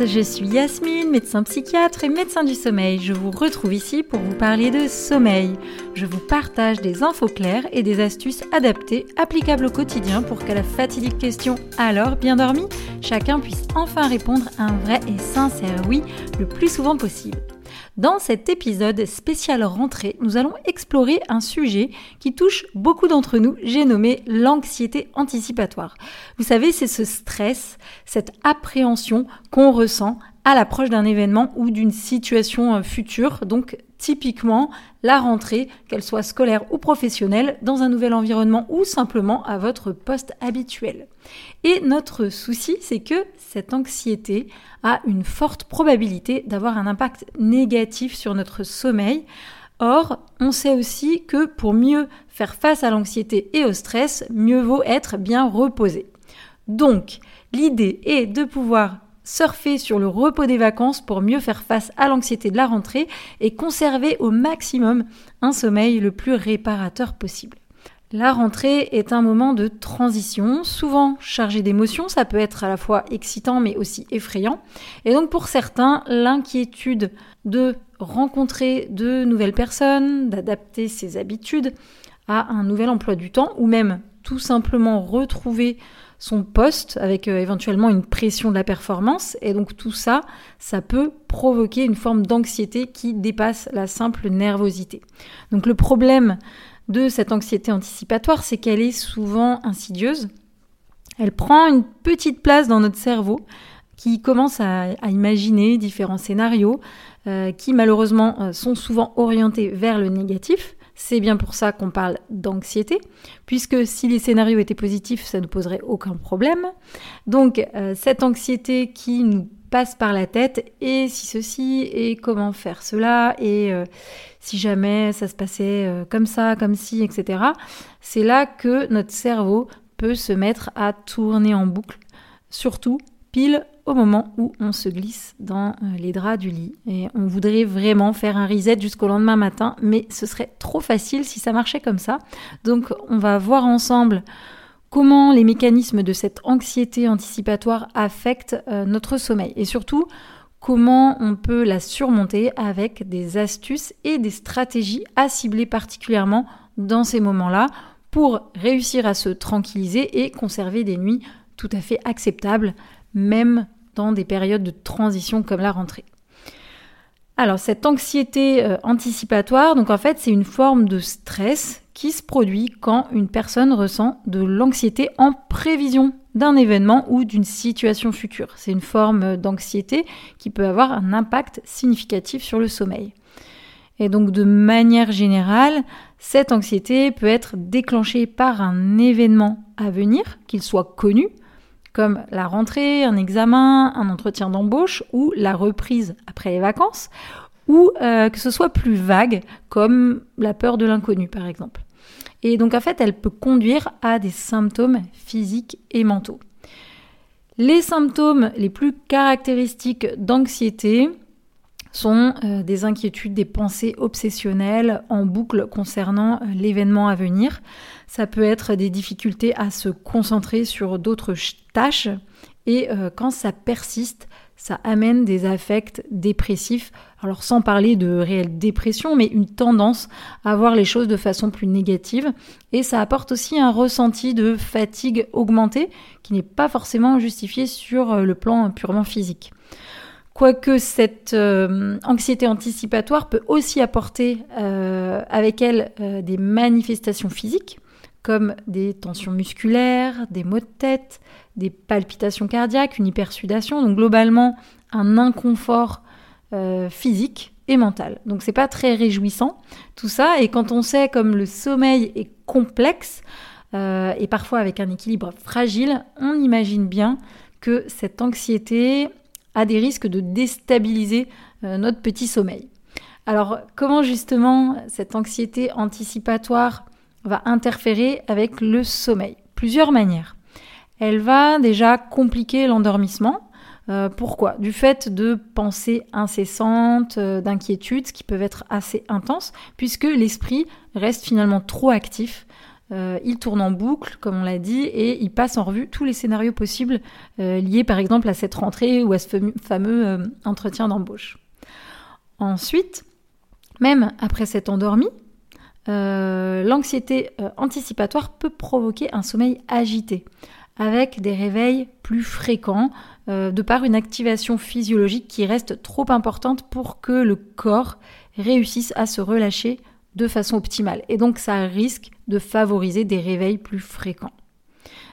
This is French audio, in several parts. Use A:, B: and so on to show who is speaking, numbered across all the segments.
A: je suis Yasmine, médecin psychiatre et médecin du sommeil. Je vous retrouve ici pour vous parler de sommeil. Je vous partage des infos claires et des astuces adaptées, applicables au quotidien pour qu'à la fatidique question alors bien dormi, chacun puisse enfin répondre un vrai et sincère oui le plus souvent possible. Dans cet épisode spécial rentrée, nous allons explorer un sujet qui touche beaucoup d'entre nous, j'ai nommé l'anxiété anticipatoire. Vous savez, c'est ce stress, cette appréhension qu'on ressent à l'approche d'un événement ou d'une situation euh, future, donc typiquement la rentrée, qu'elle soit scolaire ou professionnelle, dans un nouvel environnement ou simplement à votre poste habituel. Et notre souci, c'est que cette anxiété a une forte probabilité d'avoir un impact négatif sur notre sommeil. Or, on sait aussi que pour mieux faire face à l'anxiété et au stress, mieux vaut être bien reposé. Donc, l'idée est de pouvoir surfer sur le repos des vacances pour mieux faire face à l'anxiété de la rentrée et conserver au maximum un sommeil le plus réparateur possible. La rentrée est un moment de transition, souvent chargé d'émotions, ça peut être à la fois excitant mais aussi effrayant. Et donc pour certains, l'inquiétude de rencontrer de nouvelles personnes, d'adapter ses habitudes à un nouvel emploi du temps ou même tout simplement retrouver son poste avec euh, éventuellement une pression de la performance. Et donc tout ça, ça peut provoquer une forme d'anxiété qui dépasse la simple nervosité. Donc le problème de cette anxiété anticipatoire, c'est qu'elle est souvent insidieuse. Elle prend une petite place dans notre cerveau qui commence à, imaginer différents scénarios euh, qui malheureusement euh, sont souvent orientés vers le négatif. C'est bien pour ça qu'on parle d'anxiété, puisque si les scénarios étaient positifs, ça ne poserait aucun problème. Donc euh, cette anxiété qui nous passe par la tête, et si ceci, et comment faire cela, et euh, si jamais ça se passait euh, comme ça, comme ci, etc., c'est là que notre cerveau peut se mettre à tourner en boucle, surtout pile au moment où on se glisse dans euh, les draps du lit. Et on voudrait vraiment faire un reset jusqu'au lendemain matin, mais ce serait trop facile si ça marchait comme ça. Donc on va voir ensemble comment les mécanismes de cette anxiété anticipatoire affectent euh, notre sommeil et surtout comment on peut la surmonter avec des astuces et des stratégies à cibler particulièrement dans ces moments-là pour réussir à se tranquilliser et conserver des nuits tout à fait acceptables, même dans des périodes de transition comme la rentrée. Alors cette anxiété euh, anticipatoire, donc en fait c'est une forme de stress qui se produit quand une personne ressent de l'anxiété en prévision d'un événement ou d'une situation future. C'est une forme d'anxiété qui peut avoir un impact significatif sur le sommeil. Et donc de manière générale, cette anxiété peut être déclenchée par un événement à venir, qu'il soit connu, comme la rentrée, un examen, un entretien d'embauche ou la reprise après les vacances, ou euh, que ce soit plus vague, comme la peur de l'inconnu par exemple. Et donc en fait, elle peut conduire à des symptômes physiques et mentaux. Les symptômes les plus caractéristiques d'anxiété sont euh, des inquiétudes, des pensées obsessionnelles en boucle concernant euh, l'événement à venir. Ça peut être des difficultés à se concentrer sur d'autres tâches et euh, quand ça persiste, ça amène des affects dépressifs. Alors sans parler de réelle dépression, mais une tendance à voir les choses de façon plus négative. Et ça apporte aussi un ressenti de fatigue augmentée qui n'est pas forcément justifié sur le plan purement physique. Quoique cette euh, anxiété anticipatoire peut aussi apporter euh, avec elle euh, des manifestations physiques, comme des tensions musculaires, des maux de tête, des palpitations cardiaques, une hypersudation, donc globalement un inconfort physique et mental. Donc c'est pas très réjouissant tout ça, et quand on sait comme le sommeil est complexe et parfois avec un équilibre fragile, on imagine bien que cette anxiété a des risques de déstabiliser euh, notre petit sommeil. Alors comment justement cette anxiété anticipatoire va interférer avec le sommeil? Plusieurs manières. Elle va déjà compliquer l'endormissement. Euh, pourquoi? Du fait de pensées incessantes, euh, d'inquiétudes qui peuvent être assez intenses, puisque l'esprit reste finalement trop actif il tourne en boucle, comme on l'a dit, et il passe en revue tous les scénarios possibles liés par exemple à cette rentrée ou à ce fameux entretien d'embauche. Ensuite, même après s'être endormi, l'anxiété anticipatoire peut provoquer un sommeil agité, avec des réveils plus fréquents, euh, de par une activation physiologique qui reste trop importante pour que le corps réussisse à se relâcher de façon optimale. Et donc ça risque de favoriser des réveils plus fréquents.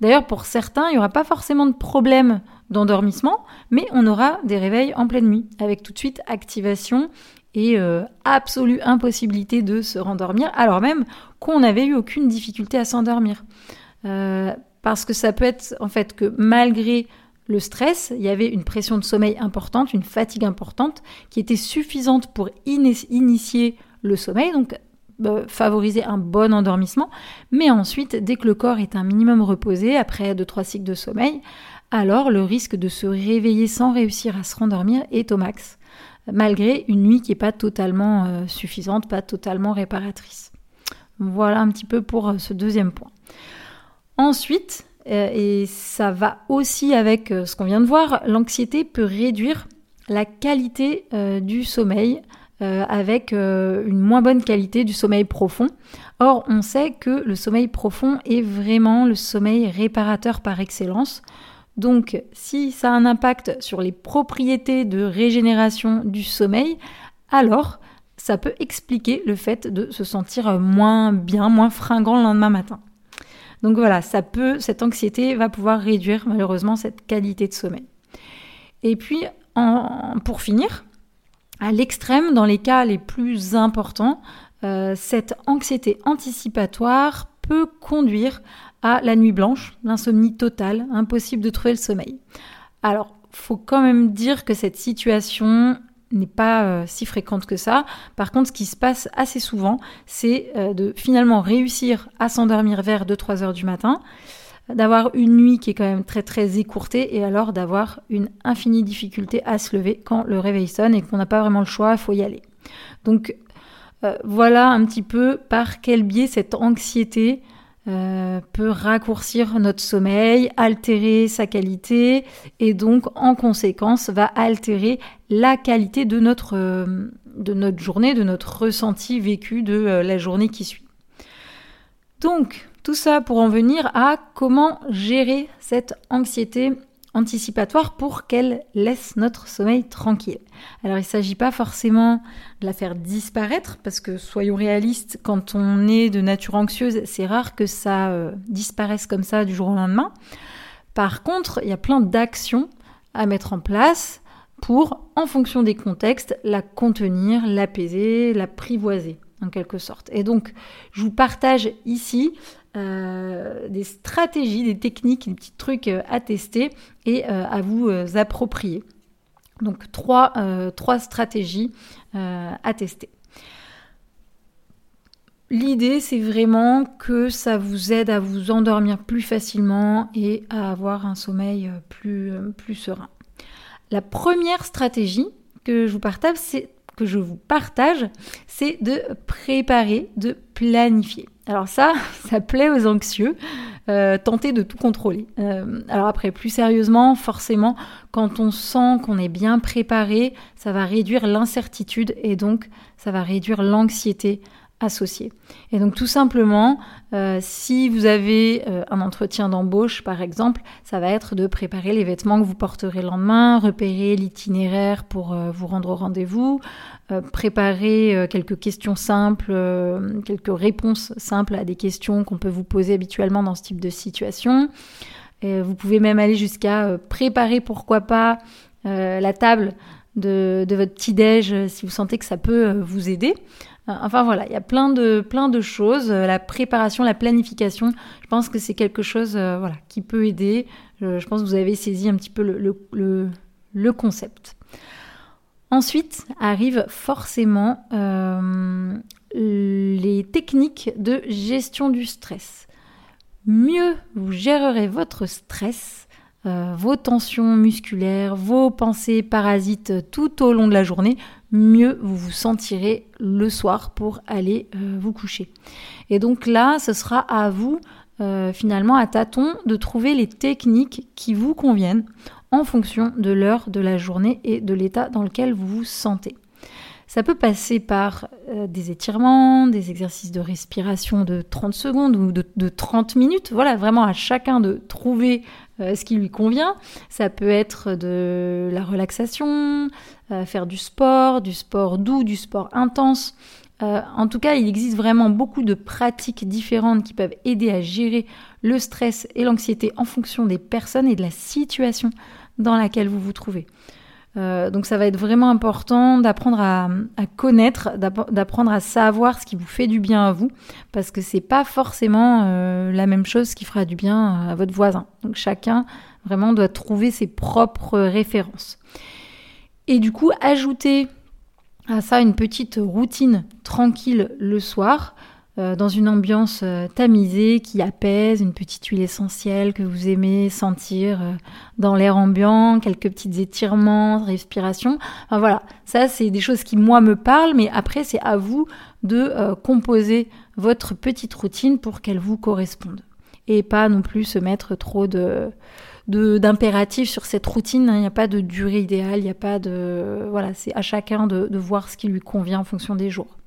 A: D'ailleurs, pour certains, il n'y aura pas forcément de problème d'endormissement, mais on aura des réveils en pleine nuit, avec tout de suite activation et euh, absolue impossibilité de se rendormir, alors même qu'on n'avait eu aucune difficulté à s'endormir. Euh, parce que ça peut être en fait que malgré le stress, il y avait une pression de sommeil importante, une fatigue importante, qui était suffisante pour initier le sommeil, euh, favoriser un bon endormissement. Mais ensuite, dès que le corps est un minimum reposé, après 2-3 cycles de sommeil, alors le risque de se réveiller sans réussir à se rendormir est au max, malgré une nuit qui n'est pas totalement euh, suffisante, pas totalement réparatrice. Voilà un petit peu pour euh, ce deuxième point. Ensuite, et ça va aussi avec ce qu'on vient de voir, l'anxiété peut réduire la qualité du sommeil avec une moins bonne qualité du sommeil profond. Or, on sait que le sommeil profond est vraiment le sommeil réparateur par excellence. Donc, si ça a un impact sur les propriétés de régénération du sommeil, alors ça peut expliquer le fait de se sentir moins bien, moins fringant le lendemain matin. Donc voilà, ça peut, cette anxiété va pouvoir réduire malheureusement cette qualité de sommeil. Et puis, pour finir, à l'extrême, dans les cas les plus importants, euh, cette anxiété anticipatoire peut conduire à la nuit blanche, l'insomnie totale, impossible de trouver le sommeil. Alors, faut quand même dire que cette situation n'est pas euh, si fréquente que ça. Par contre, ce qui se passe assez souvent, c'est euh, de finalement réussir à s'endormir vers 2-3 heures du matin, d'avoir une nuit qui est quand même très très écourtée et alors d'avoir une infinie difficulté à se lever quand le réveil sonne et qu'on n'a pas vraiment le choix, il faut y aller. Donc euh, voilà un petit peu par quel biais cette anxiété euh, peut raccourcir notre sommeil, altérer sa qualité et donc en conséquence va altérer la qualité de notre, euh, de notre journée, de notre ressenti vécu de la journée qui suit. Donc tout ça pour en venir à comment gérer cette anxiété anticipatoire pour qu'elle laisse notre sommeil tranquille. Alors il ne s'agit pas forcément de la faire disparaître, parce que soyons réalistes, quand on est de nature anxieuse, c'est rare que ça euh, disparaisse comme ça du jour au lendemain. Par contre, il y a plein d'actions à mettre en place pour, en fonction des contextes, la contenir, l'apaiser, l'apprivoiser en quelque sorte. Et donc, je vous partage ici euh, des stratégies, des techniques, des petits trucs euh, à tester et euh, à vous approprier. Donc trois, stratégies à tester. L'idée, c'est vraiment que ça vous aide à vous endormir plus facilement et à avoir un sommeil plus, plus serein. La première stratégie que je vous partage, c'est que je vous partage, c'est de préparer, de planifier. Alors ça, ça plaît aux anxieux, euh, tenter de tout contrôler. Euh, alors après, plus sérieusement, forcément, quand on sent qu'on est bien préparé, ça va réduire l'incertitude et donc ça va réduire l'anxiété Et donc tout simplement, euh, si vous avez euh, un entretien d'embauche par exemple, ça va être de préparer les vêtements que vous porterez le lendemain, repérer l'itinéraire pour euh, vous rendre au rendez-vous, préparer quelques questions simples, quelques réponses simples à des questions qu'on peut vous poser habituellement dans ce type de situation. Vous pouvez même aller jusqu'à préparer pourquoi pas la table de, votre petit-déj si vous sentez que ça peut vous aider. Euh, enfin voilà, il y a plein de, choses. Euh, la préparation, la planification, je pense que c'est quelque chose euh, voilà, qui peut aider. Je, pense que vous avez saisi un petit peu le, concept. Ensuite arrivent forcément les techniques de gestion du stress. Mieux vous gérerez votre stress, euh, vos tensions musculaires, vos pensées parasites tout au long de la journée, mieux vous vous sentirez le soir pour aller euh, vous coucher. Et donc là, ce sera à vous, euh, finalement, à tâtons, de trouver les techniques qui vous conviennent en fonction de l'heure de la journée et de l'état dans lequel vous vous sentez. Ça peut passer par euh, des étirements, des exercices de respiration de 30 secondes ou de, 30 minutes. Voilà, vraiment à chacun de trouver euh, ce qui lui convient. Ça peut être de la relaxation, euh, faire du sport, du sport doux, du sport intense. en tout cas, il existe vraiment beaucoup de pratiques différentes qui peuvent aider à gérer le stress et l'anxiété en fonction des personnes et de la situation dans laquelle vous vous trouvez. Euh, donc ça va être vraiment important d'apprendre à, connaître, d'apprendre à savoir ce qui vous fait du bien à vous, parce que c'est pas forcément euh, la même chose qui fera du bien à votre voisin. Donc chacun vraiment doit trouver ses propres références. Et du coup, ajouter à ça une petite routine tranquille le soir. Euh, dans une ambiance euh, tamisée qui apaise, une petite huile essentielle que vous aimez sentir euh, dans l'air ambiant, quelques petits étirements, respiration. Enfin voilà, ça c'est des choses qui moi me parlent, mais après c'est à vous de composer votre petite routine pour qu'elle vous corresponde. Et pas non plus se mettre trop de d'impératifs sur cette routine. Hein. Il n'y a pas de durée idéale, il n'y a pas de... Voilà, c'est à chacun de, de voir ce qui lui convient en fonction des jours.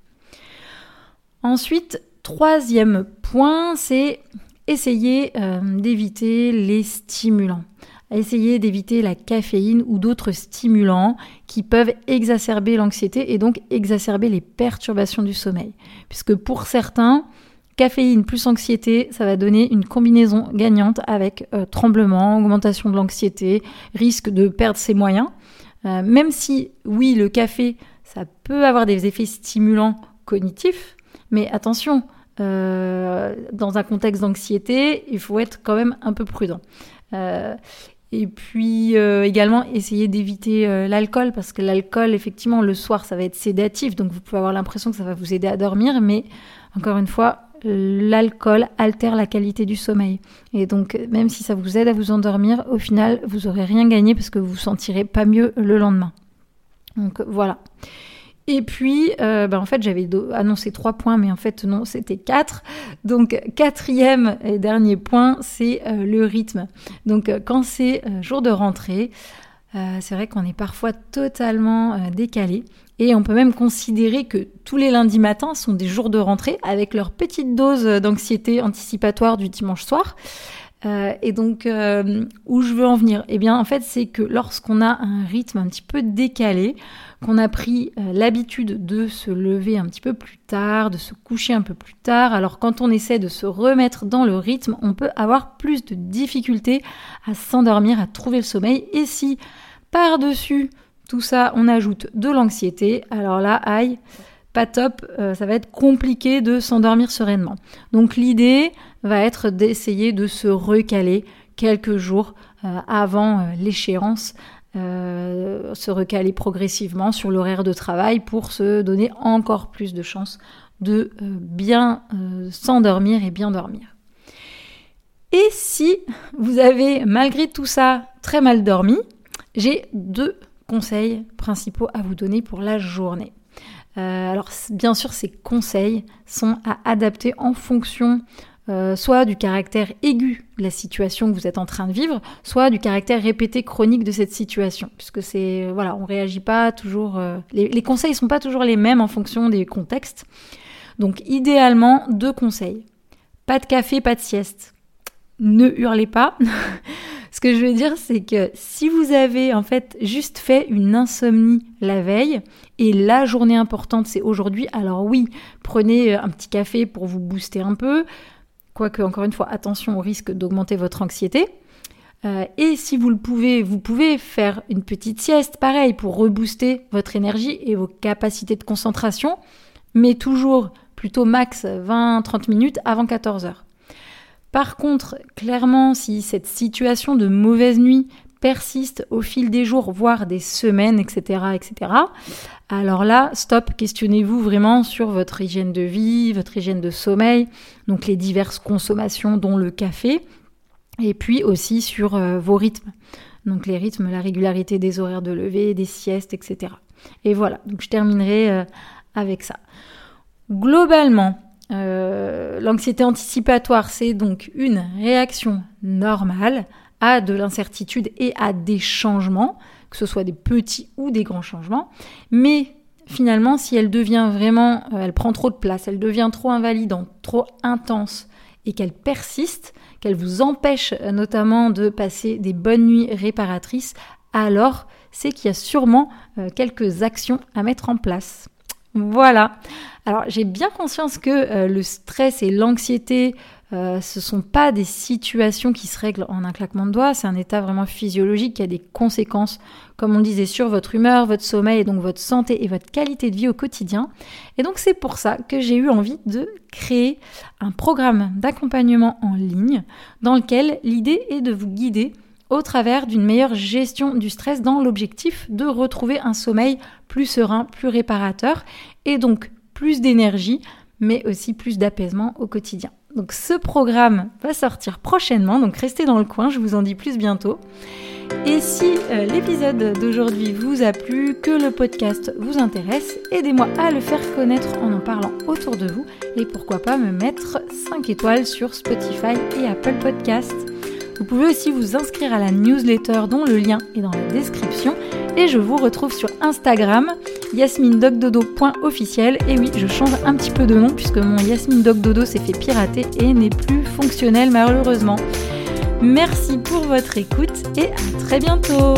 A: Ensuite, troisième point, c'est essayer euh, d'éviter les stimulants. Essayer d'éviter la caféine ou d'autres stimulants qui peuvent exacerber l'anxiété et donc exacerber les perturbations du sommeil. Puisque pour certains, caféine plus anxiété, ça va donner une combinaison gagnante avec euh, tremblement, augmentation de l'anxiété, risque de perdre ses moyens. Euh, même si, oui, le café, ça peut avoir des effets stimulants cognitifs, mais attention, euh, dans un contexte d'anxiété, il faut être quand même un peu prudent. Euh, et puis euh, également essayer d'éviter l'alcool parce que l'alcool, effectivement, le soir, ça va être sédatif, donc vous pouvez avoir l'impression que ça va vous aider à dormir, mais encore une fois, l'alcool altère la qualité du sommeil. Et donc, même si ça vous aide à vous endormir, au final, vous aurez rien gagné parce que vous vous sentirez pas mieux le lendemain. Donc voilà. Et puis, euh, bah, en fait, j'avais annoncé trois points, mais en fait, non, c'était quatre. Donc, quatrième et dernier point, c'est euh, le rythme. Donc, euh, quand c'est jour de rentrée, c'est vrai qu'on est parfois totalement décalé. Et on peut même considérer que tous les lundis matins sont des jours de rentrée avec leur petite dose d'anxiété anticipatoire du dimanche soir. Et donc, où je veux en venir? Eh bien, en fait, c'est que lorsqu'on a un rythme un petit peu décalé, qu'on a pris euh, l'habitude de se lever un petit peu plus tard, de se coucher un peu plus tard. Alors quand on essaie de se remettre dans le rythme, on peut avoir plus de difficultés à s'endormir, à trouver le sommeil. Et si par-dessus tout ça, on ajoute de l'anxiété, alors là, aïe, top, euh, ça va être compliqué de s'endormir sereinement. Donc l'idée va être d'essayer de se recaler quelques jours euh, avant l'échéance euh, se recaler progressivement sur l'horaire de travail pour se donner encore plus de chances de bien s'endormir et bien dormir. Et si vous avez malgré tout ça très mal dormi, j'ai deux conseils principaux à vous donner pour la journée. Alors bien sûr, ces conseils sont à adapter en fonction euh, soit du caractère aigu de la situation que vous êtes en train de vivre, soit du caractère répété chronique de cette situation, puisque c'est voilà, on réagit pas toujours, euh, les, les, conseils sont pas toujours les mêmes en fonction des contextes. Donc idéalement deux conseils pas de café, pas de sieste. Ne hurlez pas. Ce que je veux dire, c'est que si vous avez en fait juste fait une insomnie la veille et la journée importante c'est aujourd'hui, alors oui, prenez un petit café pour vous booster un peu. Quoique, encore une fois, attention au risque d'augmenter votre anxiété. Euh, et si vous le pouvez, vous pouvez faire une petite sieste, pareil, pour rebooster votre énergie et vos capacités de concentration, mais toujours plutôt max 20-30 minutes avant 14 heures. Par contre, clairement, si cette situation de mauvaise nuit persiste au fil des jours, voire des semaines, etc., etc., alors là, stop, questionnez-vous vraiment sur votre hygiène de vie, votre hygiène de sommeil, donc les diverses consommations, dont le café. et puis aussi sur euh, vos rythmes. Donc les rythmes, la régularité des horaires de lever, des siestes, etc. Et voilà, donc je terminerai euh, avec ça. Globalement, euh, l'anxiété anticipatoire, c'est donc une réaction normale à de l'incertitude et à des changements, que ce soit des petits ou des grands changements. Mais finalement, si elle devient vraiment, elle prend trop de place, elle devient trop invalidante, trop intense et qu'elle persiste, qu'elle vous empêche euh, notamment de passer des bonnes nuits réparatrices, alors c'est qu'il y a sûrement euh, quelques actions à mettre en place. Voilà. Alors j'ai bien conscience que euh, le stress et l'anxiété euh, ce ne sont pas des situations qui se règlent en un claquement de doigts, c'est un état vraiment physiologique qui a des conséquences, comme on disait, sur votre humeur, votre sommeil et donc votre santé et votre qualité de vie au quotidien. Et donc c'est pour ça que j'ai eu envie de créer un programme d'accompagnement en ligne dans lequel l'idée est de vous guider au travers d'une meilleure gestion du stress dans l'objectif de retrouver un sommeil plus serein, plus réparateur et donc plus d'énergie, mais aussi plus d'apaisement au quotidien. Donc ce programme va sortir prochainement, donc restez dans le coin, je vous en dis plus bientôt. Et si euh, l'épisode d'aujourd'hui vous a plu, que le podcast vous intéresse, aidez-moi à le faire connaître en en parlant autour de vous et pourquoi pas me mettre 5 étoiles sur Spotify et Apple Podcasts. Vous pouvez aussi vous inscrire à la newsletter dont le lien est dans la description. Et je vous retrouve sur Instagram yasmindogdodo.officiel et oui je change un petit peu de nom puisque mon Yasmine s'est fait pirater et n'est plus fonctionnel malheureusement. Merci pour votre écoute et à très bientôt